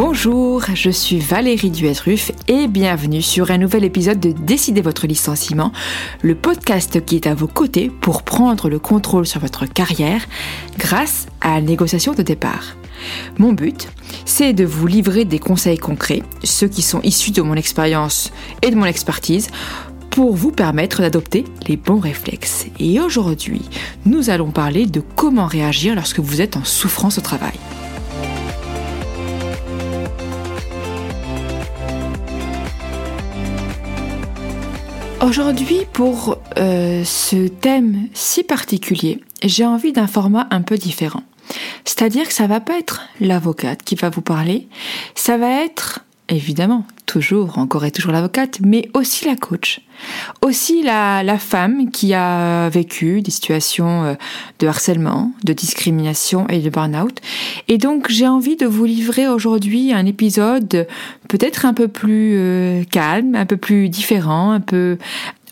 Bonjour, je suis Valérie Duetruf et bienvenue sur un nouvel épisode de Décidez votre licenciement, le podcast qui est à vos côtés pour prendre le contrôle sur votre carrière grâce à la négociation de départ. Mon but, c'est de vous livrer des conseils concrets, ceux qui sont issus de mon expérience et de mon expertise, pour vous permettre d'adopter les bons réflexes. Et aujourd'hui, nous allons parler de comment réagir lorsque vous êtes en souffrance au travail. Aujourd'hui, pour euh, ce thème si particulier, j'ai envie d'un format un peu différent. C'est-à-dire que ça va pas être l'avocate qui va vous parler, ça va être évidemment, toujours, encore et toujours l'avocate, mais aussi la coach. Aussi la, la, femme qui a vécu des situations euh, de harcèlement, de discrimination et de burn-out. Et donc j'ai envie de vous livrer aujourd'hui un épisode peut-être un peu plus euh, calme, un peu plus différent, un peu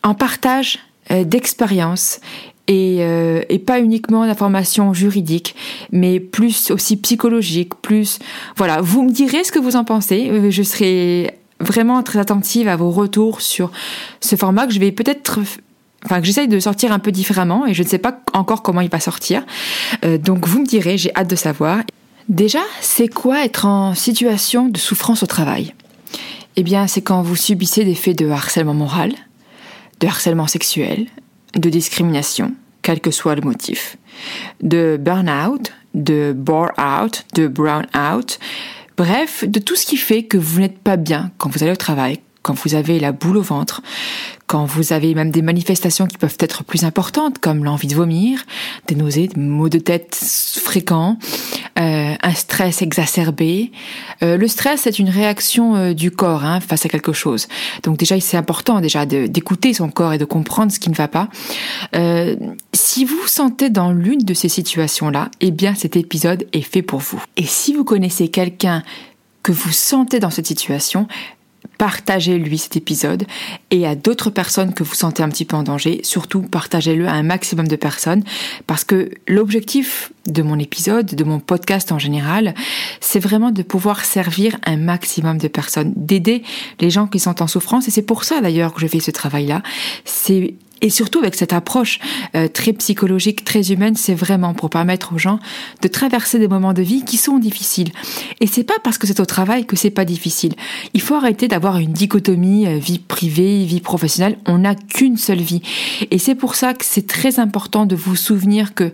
en partage euh, d'expérience et, euh, et, pas uniquement d'informations juridiques, mais plus aussi psychologiques, plus voilà. Vous me direz ce que vous en pensez. Euh, je serai vraiment très attentive à vos retours sur ce format que je vais peut-être enfin que j'essaye de sortir un peu différemment et je ne sais pas encore comment il va sortir. Euh, donc vous me direz, j'ai hâte de savoir. Déjà, c'est quoi être en situation de souffrance au travail? Eh bien, c'est quand vous subissez des faits de harcèlement moral, de harcèlement sexuel, de discrimination, quel que soit le motif, de burn-out, de bore-out, de brown-out, bref, de tout ce qui fait que vous n'êtes pas bien quand vous allez au travail, quand vous avez la boule au ventre, quand vous avez même des manifestations qui peuvent être plus importantes, comme l'envie de vomir, des nausées, des maux de tête fréquents, euh, un stress exacerbé. Euh, le stress, c'est une réaction euh, du corps hein, face à quelque chose. Donc déjà, c'est important déjà d'écouter son corps et de comprendre ce qui ne va pas. Si vous vous sentez dans l'une de ces situations-là, eh bien cet épisode est fait pour vous. Et si vous connaissez quelqu'un que vous sentez dans cette situation, partagez-lui cet épisode. Et à d'autres personnes que vous sentez un petit peu en danger, surtout partagez-le à un maximum de personnes. Parce que l'objectif de mon épisode, de mon podcast en général, c'est vraiment de pouvoir servir un maximum de personnes, d'aider les gens qui sont en souffrance. Et c'est pour ça d'ailleurs que je fais ce travail-là. C'est et surtout avec cette approche euh, très psychologique, très humaine, c'est vraiment pour permettre aux gens de traverser des moments de vie qui sont difficiles. Et c'est pas parce que c'est au travail que c'est pas difficile. Il faut arrêter d'avoir une dichotomie euh, vie privée, vie professionnelle. On n'a qu'une seule vie. Et c'est pour ça que c'est très important de vous souvenir que,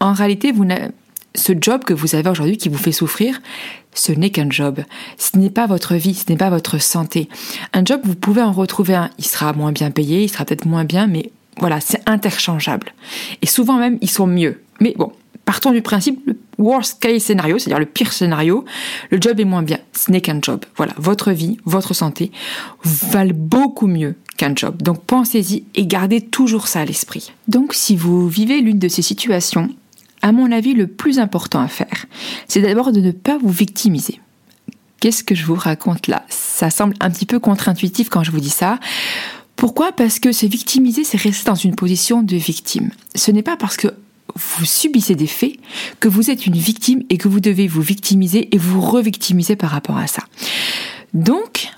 en réalité, ce job que vous avez aujourd'hui qui vous fait souffrir, ce n'est qu'un job. Ce n'est pas votre vie, ce n'est pas votre santé. Un job, vous pouvez en retrouver un. Il sera moins bien payé, il sera peut-être moins bien, mais voilà, c'est interchangeable. Et souvent même, ils sont mieux. Mais bon, partons du principe, le worst case scénario, c'est-à-dire le pire scénario, le job est moins bien. Ce n'est qu'un job. Voilà, votre vie, votre santé valent beaucoup mieux qu'un job. Donc pensez-y et gardez toujours ça à l'esprit. Donc si vous vivez l'une de ces situations, à mon avis, le plus important à faire, c'est d'abord de ne pas vous victimiser. Qu'est-ce que je vous raconte là? Ça semble un petit peu contre-intuitif quand je vous dis ça. Pourquoi? Parce que se victimiser, c'est rester dans une position de victime. Ce n'est pas parce que vous subissez des faits que vous êtes une victime et que vous devez vous victimiser et vous revictimiser par rapport à ça. Donc,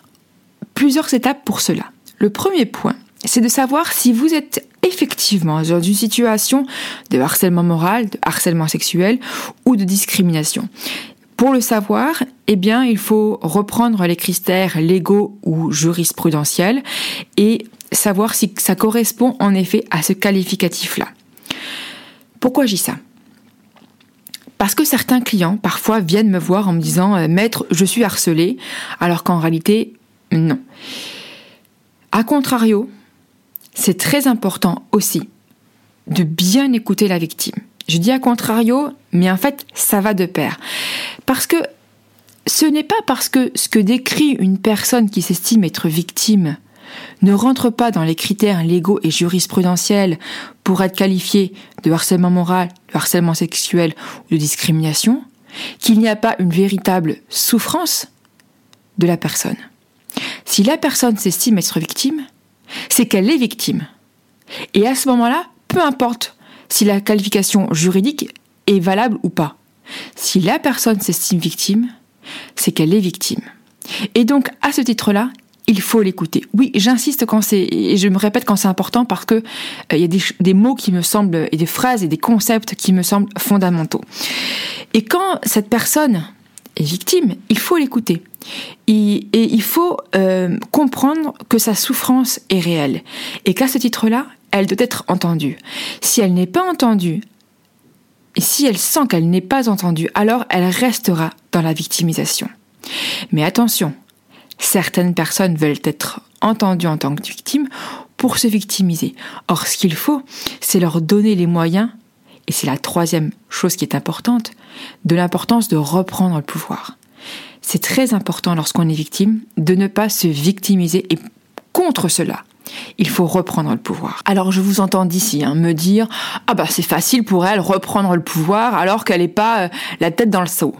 plusieurs étapes pour cela. Le premier point, c'est de savoir si vous êtes effectivement dans une situation de harcèlement moral, de harcèlement sexuel ou de discrimination. Pour le savoir, eh bien, il faut reprendre les critères légaux ou jurisprudentiels et savoir si ça correspond en effet à ce qualificatif-là. Pourquoi j'ai ça? Parce que certains clients parfois viennent me voir en me disant euh, Maître, je suis harcelé, alors qu'en réalité, non. A contrario, c'est très important aussi de bien écouter la victime. Je dis à contrario, mais en fait, ça va de pair. Parce que ce n'est pas parce que ce que décrit une personne qui s'estime être victime ne rentre pas dans les critères légaux et jurisprudentiels pour être qualifié de harcèlement moral, de harcèlement sexuel ou de discrimination, qu'il n'y a pas une véritable souffrance de la personne. Si la personne s'estime être victime, c'est qu'elle est victime. Et à ce moment-là, peu importe si la qualification juridique est valable ou pas. Si la personne s'estime victime, c'est qu'elle est victime. Et donc, à ce titre-là, il faut l'écouter. Oui, j'insiste quand c'est, et je me répète quand c'est important parce que euh, il y a des, mots qui me semblent, et des phrases et des concepts qui me semblent fondamentaux. Et quand cette personne victime, il faut l'écouter. Et, il faut euh, comprendre que sa souffrance est réelle. Et qu'à ce titre-là, elle doit être entendue. Si elle n'est pas entendue, et si elle sent qu'elle n'est pas entendue, alors elle restera dans la victimisation. Mais attention, certaines personnes veulent être entendues en tant que victimes pour se victimiser. Or, ce qu'il faut, c'est leur donner les moyens, et c'est la troisième chose qui est importante, de l'importance de reprendre le pouvoir. C'est très important lorsqu'on est victime de ne pas se victimiser et contre cela. Il faut reprendre le pouvoir. Alors je vous entends d'ici hein, me dire ah bah c'est facile pour elle reprendre le pouvoir alors qu'elle n'est pas euh, la tête dans le seau.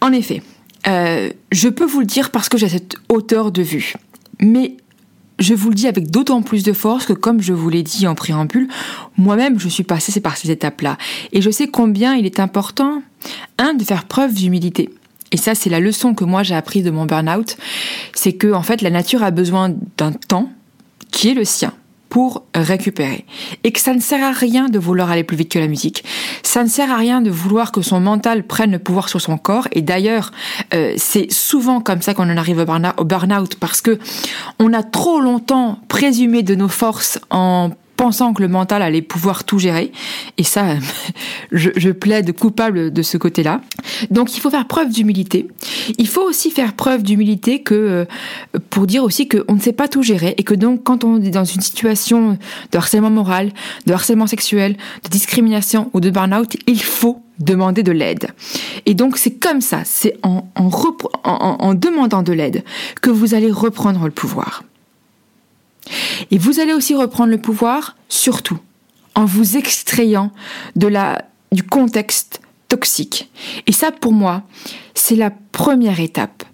En effet, euh, je peux vous le dire parce que j'ai cette hauteur de vue. Mais je vous le dis avec d'autant plus de force que, comme je vous l'ai dit en préambule, moi-même, je suis passée par ces étapes-là. Et je sais combien il est important, un, de faire preuve d'humilité. Et ça, c'est la leçon que moi j'ai apprise de mon burn-out. C'est que, en fait, la nature a besoin d'un temps qui est le sien pour récupérer. Et que ça ne sert à rien de vouloir aller plus vite que la musique. Ça ne sert à rien de vouloir que son mental prenne le pouvoir sur son corps. Et d'ailleurs, euh, c'est souvent comme ça qu'on en arrive au burn-out parce que on a trop longtemps présumé de nos forces en pensant que le mental allait pouvoir tout gérer. Et ça, je, plaide coupable de ce côté-là. Donc il faut faire preuve d'humilité. Il faut aussi faire preuve d'humilité que euh, pour dire aussi qu'on ne sait pas tout gérer et que donc quand on est dans une situation de harcèlement moral, de harcèlement sexuel, de discrimination ou de burn-out, il faut demander de l'aide. Et donc c'est comme ça, c'est en, en demandant de l'aide que vous allez reprendre le pouvoir. Et vous allez aussi reprendre le pouvoir, surtout, en vous extrayant de la, du contexte toxique. Et ça, pour moi, c'est la première étape.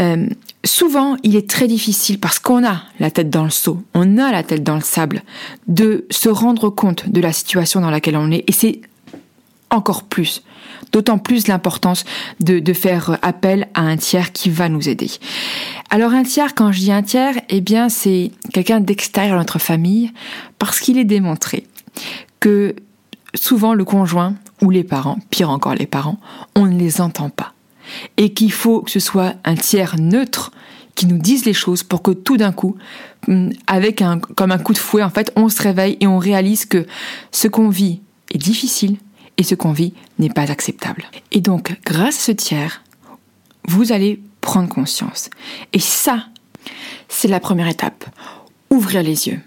Euh, souvent, il est très difficile, parce qu'on a la tête dans le seau, on a la tête dans le sable, de se rendre compte de la situation dans laquelle on est. Et c'est encore plus d'autant plus l'importance de, faire appel à un tiers qui va nous aider. Alors un tiers, quand je dis un tiers, eh bien c'est quelqu'un d'extérieur à notre famille, parce qu'il est démontré que souvent le conjoint ou les parents, pire encore les parents, on ne les entend pas. Et qu'il faut que ce soit un tiers neutre qui nous dise les choses pour que tout d'un coup, avec un, comme un coup de fouet, en fait, on se réveille et on réalise que ce qu'on vit est difficile, et ce qu'on vit n'est pas acceptable. Et donc, grâce à ce tiers, vous allez prendre conscience. Et ça, c'est la première étape. Ouvrir les yeux.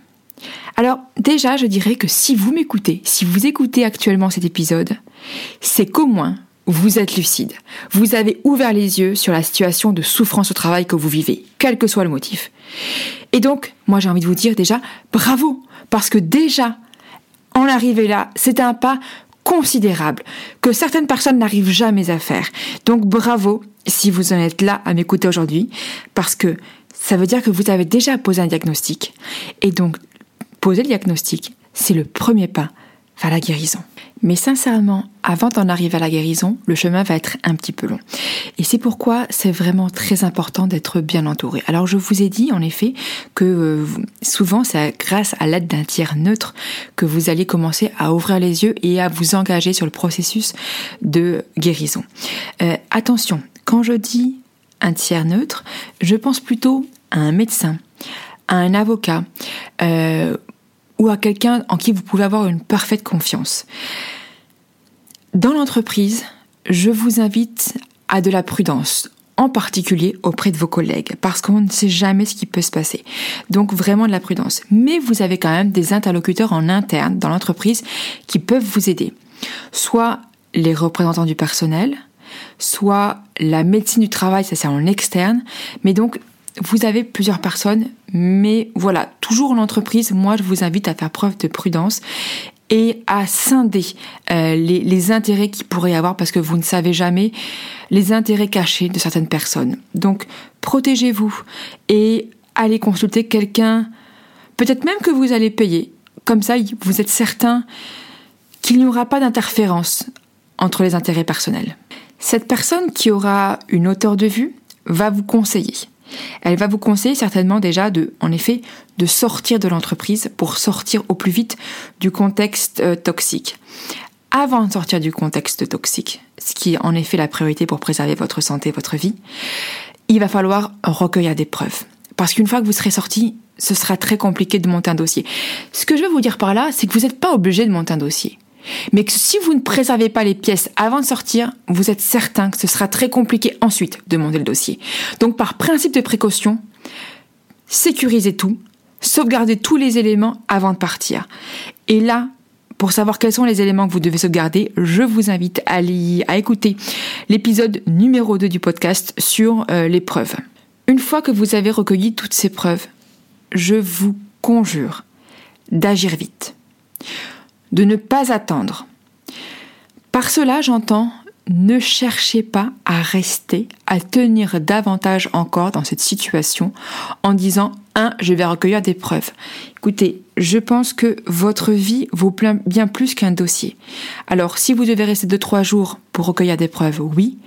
Alors déjà, je dirais que si vous m'écoutez, si vous écoutez actuellement cet épisode, c'est qu'au moins vous êtes lucide. Vous avez ouvert les yeux sur la situation de souffrance au travail que vous vivez, quel que soit le motif. Et donc, moi j'ai envie de vous dire déjà, bravo, parce que déjà, en arriver là, c'est un pas considérable que certaines personnes n'arrivent jamais à faire. Donc bravo si vous en êtes là à m'écouter aujourd'hui, parce que ça veut dire que vous avez déjà posé un diagnostic. Et donc, poser le diagnostic, c'est le premier pas vers la guérison. Mais sincèrement, avant d'en arriver à la guérison, le chemin va être un petit peu long. Et c'est pourquoi c'est vraiment très important d'être bien entouré. Alors je vous ai dit en effet que euh, souvent c'est grâce à l'aide d'un tiers neutre que vous allez commencer à ouvrir les yeux et à vous engager sur le processus de guérison. Euh, attention, quand je dis un tiers neutre, je pense plutôt à un médecin, à un avocat, euh, ou à quelqu'un en qui vous pouvez avoir une parfaite confiance. Dans l'entreprise, je vous invite à de la prudence, en particulier auprès de vos collègues, parce qu'on ne sait jamais ce qui peut se passer. Donc vraiment de la prudence. Mais vous avez quand même des interlocuteurs en interne dans l'entreprise qui peuvent vous aider. Soit les représentants du personnel, soit la médecine du travail, ça c'est en externe, mais donc vous avez plusieurs personnes, mais voilà, toujours l'entreprise, moi je vous invite à faire preuve de prudence et à scinder euh, les, intérêts qu'il pourrait y avoir parce que vous ne savez jamais les intérêts cachés de certaines personnes. Donc protégez-vous et allez consulter quelqu'un, peut-être même que vous allez payer. Comme ça, vous êtes certain qu'il n'y aura pas d'interférence entre les intérêts personnels. Cette personne qui aura une hauteur de vue va vous conseiller. Elle va vous conseiller certainement déjà de, en effet, de sortir de l'entreprise pour sortir au plus vite du contexte euh, toxique. Avant de sortir du contexte toxique, ce qui est en effet la priorité pour préserver votre santé, votre vie, il va falloir recueillir des preuves. Parce qu'une fois que vous serez sorti, ce sera très compliqué de monter un dossier. Ce que je veux vous dire par là, c'est que vous n'êtes pas obligé de monter un dossier. Mais que si vous ne préservez pas les pièces avant de sortir, vous êtes certain que ce sera très compliqué ensuite de monter le dossier. Donc par principe de précaution, sécurisez tout, sauvegardez tous les éléments avant de partir. Et là, pour savoir quels sont les éléments que vous devez sauvegarder, je vous invite à, à écouter l'épisode numéro 2 du podcast sur euh, les preuves. Une fois que vous avez recueilli toutes ces preuves, je vous conjure d'agir vite, de ne pas attendre. Par cela, j'entends ne cherchez pas à rester, à tenir davantage encore dans cette situation en disant un, je vais recueillir des preuves. Écoutez, je pense que votre vie vaut bien plus qu'un dossier. Alors, si vous devez rester deux, trois jours pour recueillir des preuves, oui,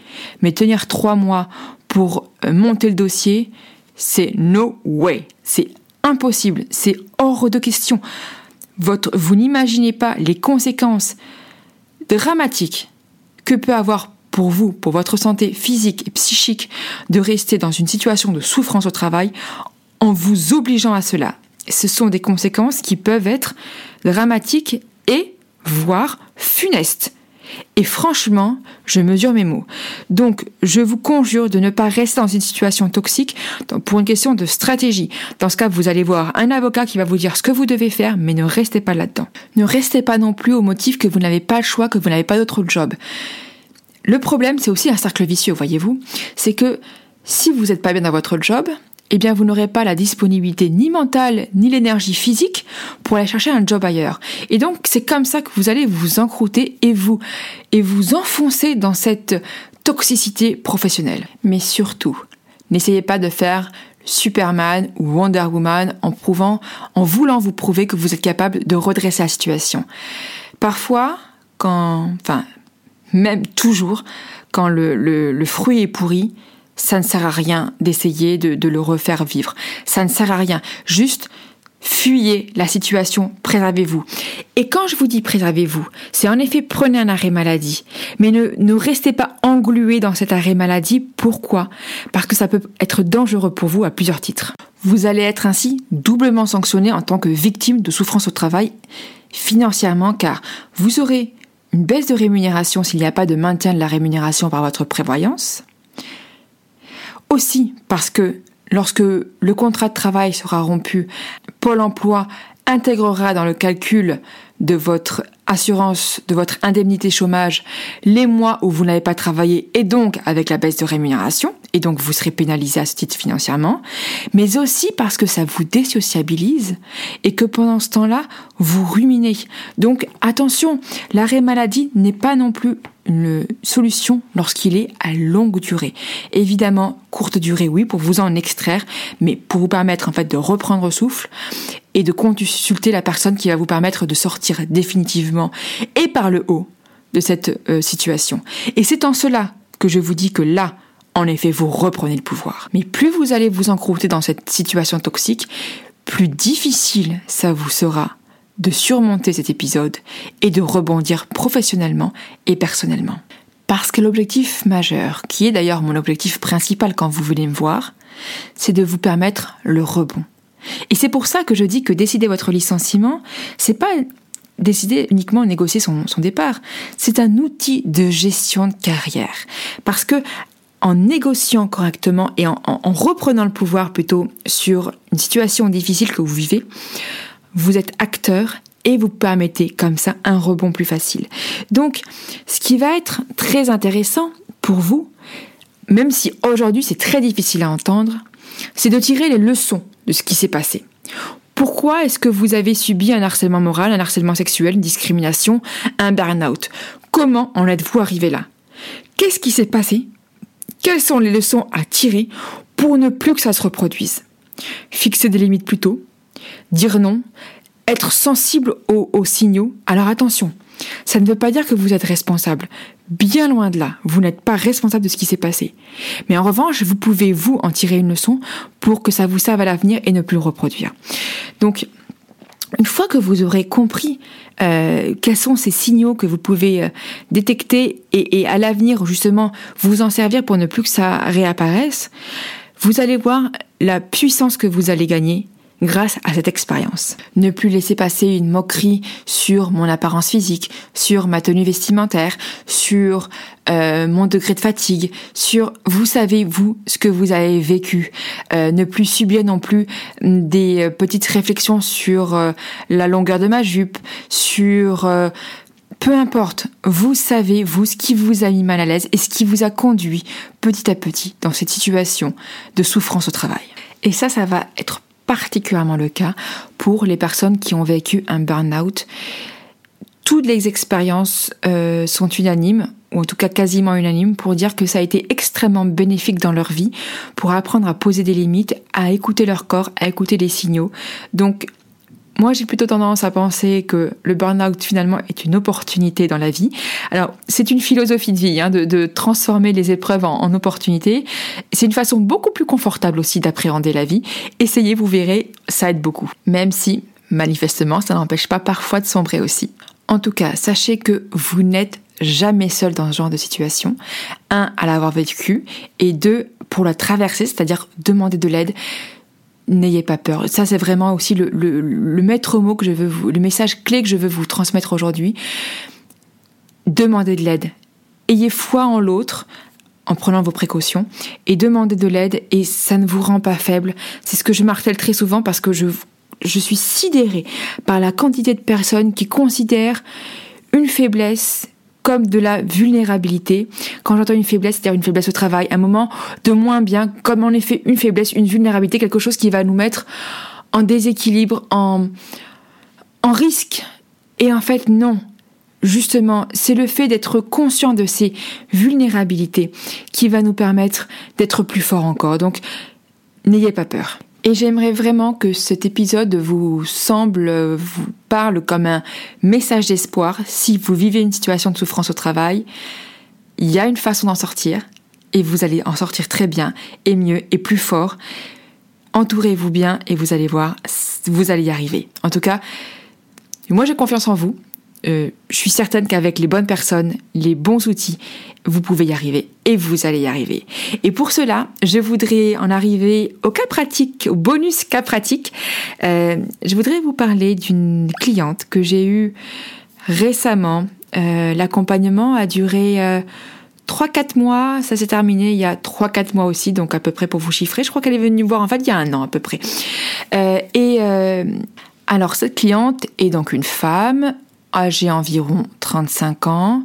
mais tenir trois mois pour euh, monter le dossier, c'est no way. C'est impossible. C'est hors de question. Vous n'imaginez pas les conséquences dramatiques que peut avoir pour vous, pour votre santé physique et psychique, de rester dans une situation de souffrance au travail en vous obligeant à cela. Ce sont des conséquences qui peuvent être dramatiques et voire funestes. Et franchement, je mesure mes mots. Donc, je vous conjure de ne pas rester dans une situation toxique pour une question de stratégie. Dans ce cas, vous allez voir un avocat qui va vous dire ce que vous devez faire, mais ne restez pas là-dedans. Ne restez pas non plus au motif que vous n'avez pas le choix, que vous n'avez pas d'autre job. Le problème, c'est aussi un cercle vicieux, voyez-vous. C'est que si vous n'êtes pas bien dans votre job, eh bien vous n'aurez pas la disponibilité ni mentale ni l'énergie physique pour aller chercher un job ailleurs. Et donc c'est comme ça que vous allez vous encrouter et vous et vous enfoncer dans cette toxicité professionnelle. Mais surtout, n'essayez pas de faire Superman ou Wonder Woman en prouvant, en voulant vous prouver que vous êtes capable de redresser la situation. Parfois, quand, enfin, même toujours, quand le, le fruit est pourri, ça ne sert à rien d'essayer de, le refaire vivre. Ça ne sert à rien. Juste fuyez la situation, préservez-vous. Et quand je vous dis préservez-vous, c'est en effet prenez un arrêt maladie, mais ne, ne restez pas englué dans cet arrêt maladie. Pourquoi? Parce que ça peut être dangereux pour vous à plusieurs titres. Vous allez être ainsi doublement sanctionné en tant que victime de souffrance au travail financièrement car vous aurez une baisse de rémunération s'il n'y a pas de maintien de la rémunération par votre prévoyance. Aussi parce que lorsque le contrat de travail sera rompu, Pôle Emploi intégrera dans le calcul de votre assurance, de votre indemnité chômage, les mois où vous n'avez pas travaillé et donc avec la baisse de rémunération, et donc vous serez pénalisé à ce titre financièrement, mais aussi parce que ça vous désociabilise et que pendant ce temps-là, vous ruminez. Donc attention, l'arrêt maladie n'est pas non plus une solution lorsqu'il est à longue durée. Évidemment, courte durée, oui, pour vous en extraire, mais pour vous permettre en fait de reprendre souffle et de consulter la personne qui va vous permettre de sortir définitivement et par le haut de cette euh, situation. Et c'est en cela que je vous dis que là, en effet, vous reprenez le pouvoir. Mais plus vous allez vous encrouter dans cette situation toxique, plus difficile ça vous sera de surmonter cet épisode et de rebondir professionnellement et personnellement. Parce que l'objectif majeur, qui est d'ailleurs mon objectif principal quand vous venez me voir, c'est de vous permettre le rebond. Et c'est pour ça que je dis que décider votre licenciement, c'est pas décider uniquement de négocier son, départ. C'est un outil de gestion de carrière. Parce que en négociant correctement et en, reprenant le pouvoir plutôt sur une situation difficile que vous vivez, vous êtes acteur et vous permettez comme ça un rebond plus facile. Donc, ce qui va être très intéressant pour vous, même si aujourd'hui c'est très difficile à entendre, c'est de tirer les leçons de ce qui s'est passé. Pourquoi est-ce que vous avez subi un harcèlement moral, un harcèlement sexuel, une discrimination, un burn-out? Comment en êtes-vous arrivé là? Qu'est-ce qui s'est passé? Quelles sont les leçons à tirer pour ne plus que ça se reproduise? Fixer des limites plus tôt, dire non, être sensible aux, signaux. Alors attention, ça ne veut pas dire que vous êtes responsable. Bien loin de là, vous n'êtes pas responsable de ce qui s'est passé. Mais en revanche, vous pouvez, vous, en tirer une leçon pour que ça vous serve à l'avenir et ne plus le reproduire. Donc, une fois que vous aurez compris euh, quels sont ces signaux que vous pouvez euh, détecter et, et à l'avenir justement vous en servir pour ne plus que ça réapparaisse, vous allez voir la puissance que vous allez gagner grâce à cette expérience. Ne plus laisser passer une moquerie sur mon apparence physique, sur ma tenue vestimentaire, sur euh, mon degré de fatigue, sur vous savez vous ce que vous avez vécu. Euh, ne plus subir non plus des euh, petites réflexions sur la longueur de ma jupe, sur peu importe, vous savez, vous, ce qui vous a mis mal à l'aise et ce qui vous a conduit petit à petit dans cette situation de souffrance au travail. Et ça, ça va être particulièrement le cas pour les personnes qui ont vécu un burn-out. Toutes les expériences euh, sont unanimes, ou en tout cas quasiment unanimes, pour dire que ça a été extrêmement bénéfique dans leur vie, pour apprendre à poser des limites, à écouter leur corps, à écouter les signaux. Donc moi, j'ai plutôt tendance à penser que le burn-out finalement est une opportunité dans la vie. Alors, c'est une philosophie de vie, hein, de, transformer les épreuves en, en opportunités. C'est une façon beaucoup plus confortable aussi d'appréhender la vie. Essayez, vous verrez, ça aide beaucoup. Même si, manifestement, ça n'empêche pas parfois de sombrer aussi. En tout cas, sachez que vous n'êtes jamais seul dans ce genre de situation. Un, à l'avoir vécu, et deux, pour la traverser, c'est-à-dire demander de l'aide n'ayez pas peur. Ça, c'est vraiment aussi le, maître mot que je veux vous, le message clé que je veux vous transmettre aujourd'hui. Demandez de l'aide. Ayez foi en l'autre en prenant vos précautions et demandez de l'aide et ça ne vous rend pas faible. C'est ce que je martèle très souvent parce que je, je suis sidérée par la quantité de personnes qui considèrent une faiblesse comme de la vulnérabilité. Quand j'entends une faiblesse, c'est-à-dire une faiblesse au travail, un moment de moins bien, comme en effet une faiblesse, une vulnérabilité, quelque chose qui va nous mettre en déséquilibre, en, risque. Et en fait, non. Justement, c'est le fait d'être conscient de ces vulnérabilités qui va nous permettre d'être plus fort encore. Donc, n'ayez pas peur. Et j'aimerais vraiment que cet épisode vous semble, vous parle comme un message d'espoir. Si vous vivez une situation de souffrance au travail, il y a une façon d'en sortir et vous allez en sortir très bien et mieux et plus fort. Entourez-vous bien et vous allez voir, vous allez y arriver. En tout cas, moi j'ai confiance en vous. Euh, je suis certaine qu'avec les bonnes personnes, les bons outils, vous pouvez y arriver et vous allez y arriver. Et pour cela, je voudrais en arriver au cas pratique, au bonus cas pratique. Euh, je voudrais vous parler d'une cliente que j'ai eue récemment. Euh, l'accompagnement a duré 3-4 mois, ça s'est terminé il y a 3-4 mois aussi, donc à peu près pour vous chiffrer. Je crois qu'elle est venue me voir en fait il y a un an à peu près. et alors cette cliente est donc une femme âgée environ 35 ans.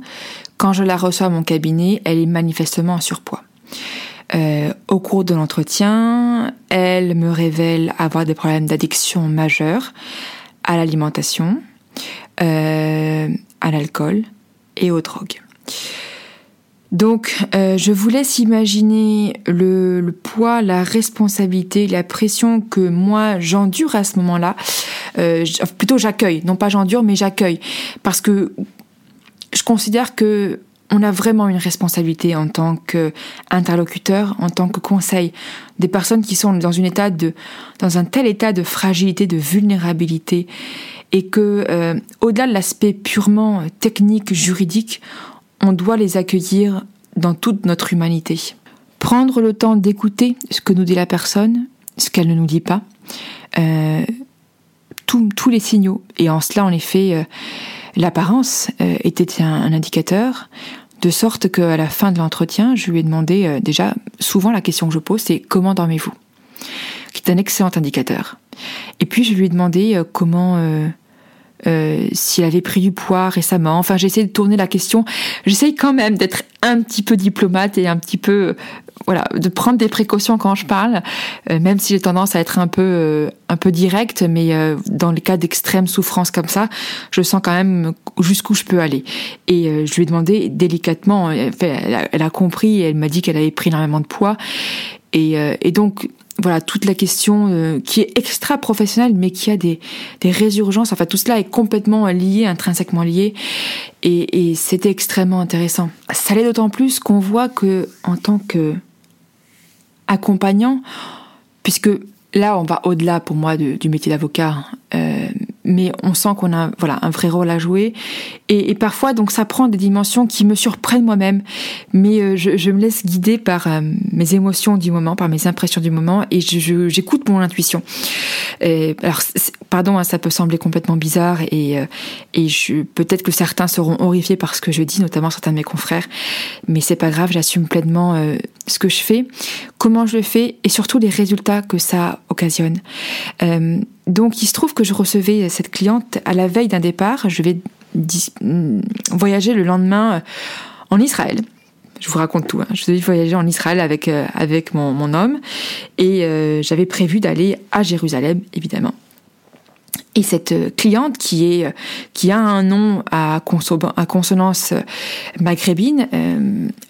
Quand je la reçois à mon cabinet, elle est manifestement en surpoids. Euh, au cours de l'entretien, elle me révèle avoir des problèmes d'addiction majeurs à l'alimentation, euh, à l'alcool et aux drogues. Donc, euh, je vous laisse imaginer le, poids, la responsabilité, la pression que moi j'endure à ce moment-là. Euh, plutôt j'accueille, non pas j'endure, mais j'accueille, parce que je considère que on a vraiment une responsabilité en tant qu'interlocuteur, en tant que conseil, des personnes qui sont dans, une état de, dans un tel état de fragilité, de vulnérabilité, et que euh, au-delà de l'aspect purement technique, juridique, on doit les accueillir dans toute notre humanité. Prendre le temps d'écouter ce que nous dit la personne, ce qu'elle ne nous dit pas, euh, tous les signaux. Et en cela, en effet, euh, l'apparence euh, était un, indicateur, de sorte qu'à la fin de l'entretien, je lui ai demandé déjà, souvent la question que je pose, c'est comment dormez-vous? Qui est un excellent indicateur. Et puis je lui ai demandé comment euh, s'il avait pris du poids récemment. Enfin, j'essaie de tourner la question. J'essaye quand même d'être un petit peu diplomate et un petit peu, euh, voilà, de prendre des précautions quand je parle, euh, même si j'ai tendance à être un peu, un peu direct. Mais dans les cas d'extrême souffrance comme ça, je sens quand même jusqu'où je peux aller. Et je lui ai demandé délicatement. Elle a, elle a compris. Elle m'a dit qu'elle avait pris énormément de poids. Et, et donc voilà toute la question euh, qui est extra professionnelle mais qui a des, des résurgences. Enfin tout cela est complètement lié intrinsèquement lié. Et, et c'était extrêmement intéressant. Ça l'est d'autant plus qu'on voit que en tant que accompagnant puisque là on va au-delà pour moi du métier d'avocat euh, mais on sent qu'on a voilà un vrai rôle à jouer. Et, parfois donc ça prend des dimensions qui me surprennent moi-même. Mais euh, je, me laisse guider par euh, mes émotions du moment par mes impressions du moment et j'écoute mon intuition. Alors pardon hein, ça peut sembler complètement bizarre et euh, et peut-être que certains seront horrifiés par ce que je dis notamment certains de mes confrères mais c'est pas grave j'assume pleinement ce que je fais comment je le fais et surtout les résultats que ça occasionne donc il se trouve que je recevais cette cliente à la veille d'un départ. Je vais mm, voyager le lendemain euh, en Israël. Je vous raconte tout. Hein. Je devais voyager en Israël avec, euh, mon, homme et euh, j'avais prévu d'aller à Jérusalem, évidemment. Et cette euh, cliente euh, qui a un nom à, consonance euh, maghrébine,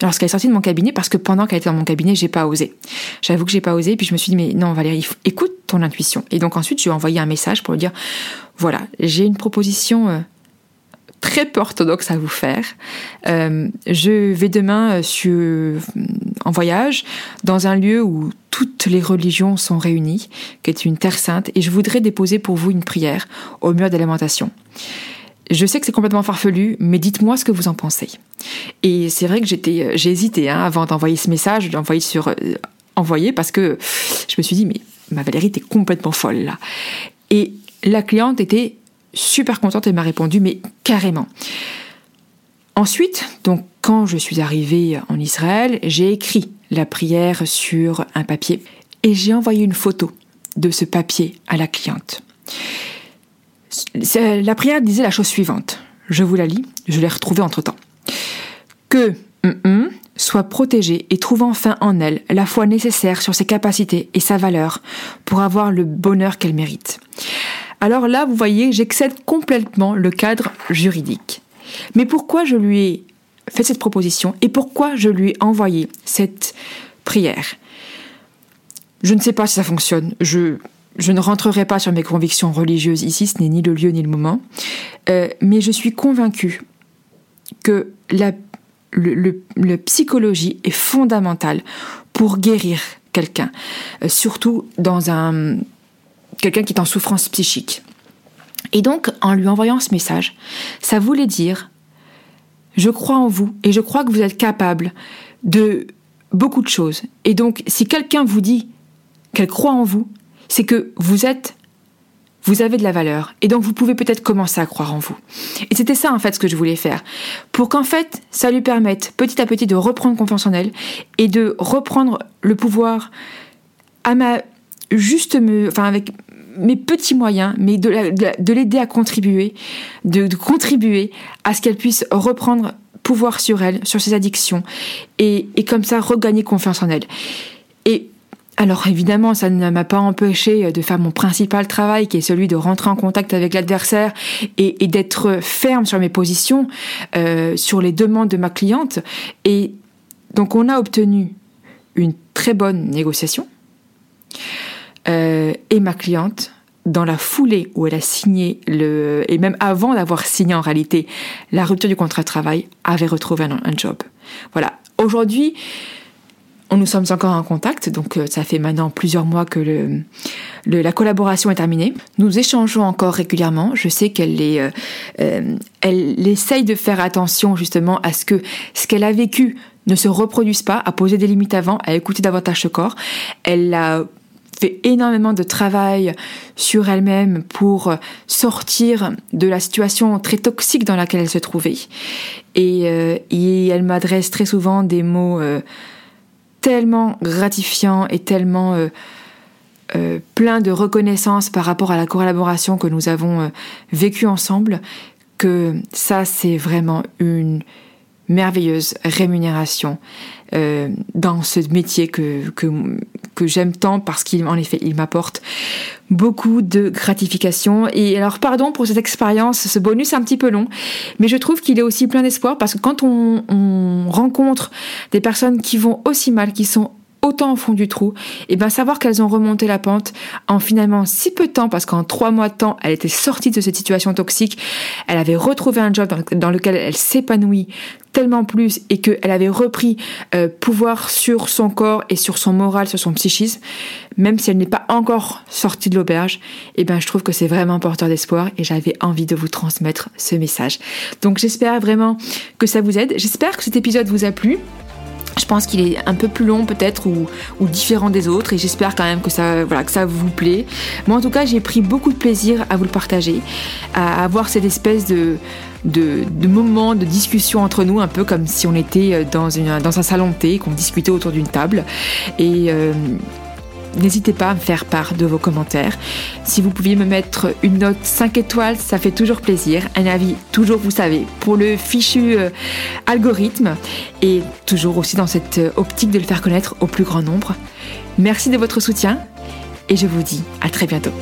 lorsqu'elle est sortie de mon cabinet, parce que pendant qu'elle était dans mon cabinet, j'ai pas osé. J'avoue que j'ai pas osé, puis je me suis dit mais non Valérie, écoute ton intuition. Et donc ensuite, je lui ai envoyé un message pour lui dire voilà, j'ai une proposition très peu orthodoxe à vous faire. Je vais demain sur, en voyage dans un lieu où toutes les religions sont réunies, qui est une terre sainte, et je voudrais déposer pour vous une prière au mur d'alimentation. Je sais que c'est complètement farfelu, mais dites-moi ce que vous en pensez. Et c'est vrai que j'étais, euh, j'ai hésité hein, avant d'envoyer ce message, d'envoyer sur envoyer parce que je me suis dit mais ma Valérie t'es complètement folle là. Et la cliente était super contente et m'a répondu, mais carrément. Ensuite, donc, quand je suis arrivée en Israël, j'ai écrit la prière sur un papier et j'ai envoyé une photo de ce papier à la cliente. La prière disait la chose suivante. Je vous la lis, je l'ai retrouvée entre temps. Que mm, soit protégée et trouve enfin en elle la foi nécessaire sur ses capacités et sa valeur pour avoir le bonheur qu'elle mérite. Alors là, vous voyez, j'excède complètement le cadre juridique. Mais pourquoi je lui ai fait cette proposition et pourquoi je lui ai envoyé cette prière Je ne sais pas si ça fonctionne. Je, je ne rentrerai pas sur mes convictions religieuses ici, ce n'est ni le lieu ni le moment. Euh, mais je suis convaincue que la le, psychologie est fondamentale pour guérir quelqu'un, euh, surtout dans un quelqu'un qui est en souffrance psychique. Et donc, en lui envoyant ce message, ça voulait dire, je crois en vous et je crois que vous êtes capable de beaucoup de choses. Et donc, si quelqu'un vous dit qu'elle croit en vous, c'est que vous êtes, vous avez de la valeur. Et donc, vous pouvez peut-être commencer à croire en vous. Et c'était ça, en fait, ce que je voulais faire. Pour qu'en fait, ça lui permette petit à petit de reprendre confiance en elle et de reprendre le pouvoir à ma juste me, enfin, avec mes petits moyens, mais de, l'aider à contribuer, de, contribuer à ce qu'elle puisse reprendre pouvoir sur elle, sur ses addictions, et, comme ça regagner confiance en elle. Et alors évidemment, ça ne m'a pas empêché de faire mon principal travail, qui est celui de rentrer en contact avec l'adversaire et, d'être ferme sur mes positions, euh, sur les demandes de ma cliente. Et donc on a obtenu une très bonne négociation. Euh, et ma cliente, dans la foulée où elle a signé le, et même avant d'avoir signé en réalité la rupture du contrat de travail, avait retrouvé un, job. Voilà. Aujourd'hui, nous sommes encore en contact, donc euh, ça fait maintenant plusieurs mois que la collaboration est terminée. Nous échangeons encore régulièrement. Je sais qu'elle est, euh, elle essaye de faire attention justement à ce que ce qu'elle a vécu ne se reproduise pas, à poser des limites avant, à écouter davantage ce corps. Elle a fait énormément de travail sur elle-même pour sortir de la situation très toxique dans laquelle elle se trouvait. Et, euh, elle m'adresse très souvent des mots euh, tellement gratifiants et tellement euh, pleins de reconnaissance par rapport à la collaboration que nous avons vécue ensemble, que ça c'est vraiment une merveilleuse rémunération euh, dans ce métier que, que j'aime tant parce qu'il en effet il m'apporte beaucoup de gratification. Et alors pardon pour cette expérience ce bonus un petit peu long mais je trouve qu'il est aussi plein d'espoir parce que quand on, on rencontre des personnes qui vont aussi mal qui sont autant au fond du trou, et bien savoir qu'elles ont remonté la pente en finalement si peu de temps, parce qu'en trois mois de temps, elle était sortie de cette situation toxique, elle avait retrouvé un job dans lequel elle s'épanouit tellement plus et qu'elle avait repris euh, pouvoir sur son corps et sur son moral, sur son psychisme, même si elle n'est pas encore sortie de l'auberge, et eh ben je trouve que c'est vraiment porteur d'espoir et j'avais envie de vous transmettre ce message. Donc j'espère vraiment que ça vous aide. J'espère que cet épisode vous a plu. Je pense qu'il est un peu plus long peut-être ou, différent des autres et j'espère quand même que ça, vous plaît. Moi en tout cas j'ai pris beaucoup de plaisir à vous le partager, à avoir cette espèce de, de, de discussion entre nous, un peu comme si on était dans, une, dans un salon de thé, qu'on discutait autour d'une table. Et euh, N'hésitez pas à me faire part de vos commentaires. Si vous pouviez me mettre une note 5 étoiles, ça fait toujours plaisir. Un avis, toujours, vous savez, pour le fichu euh, algorithme. Et toujours aussi dans cette euh, optique de le faire connaître au plus grand nombre. Merci de votre soutien et je vous dis à très bientôt.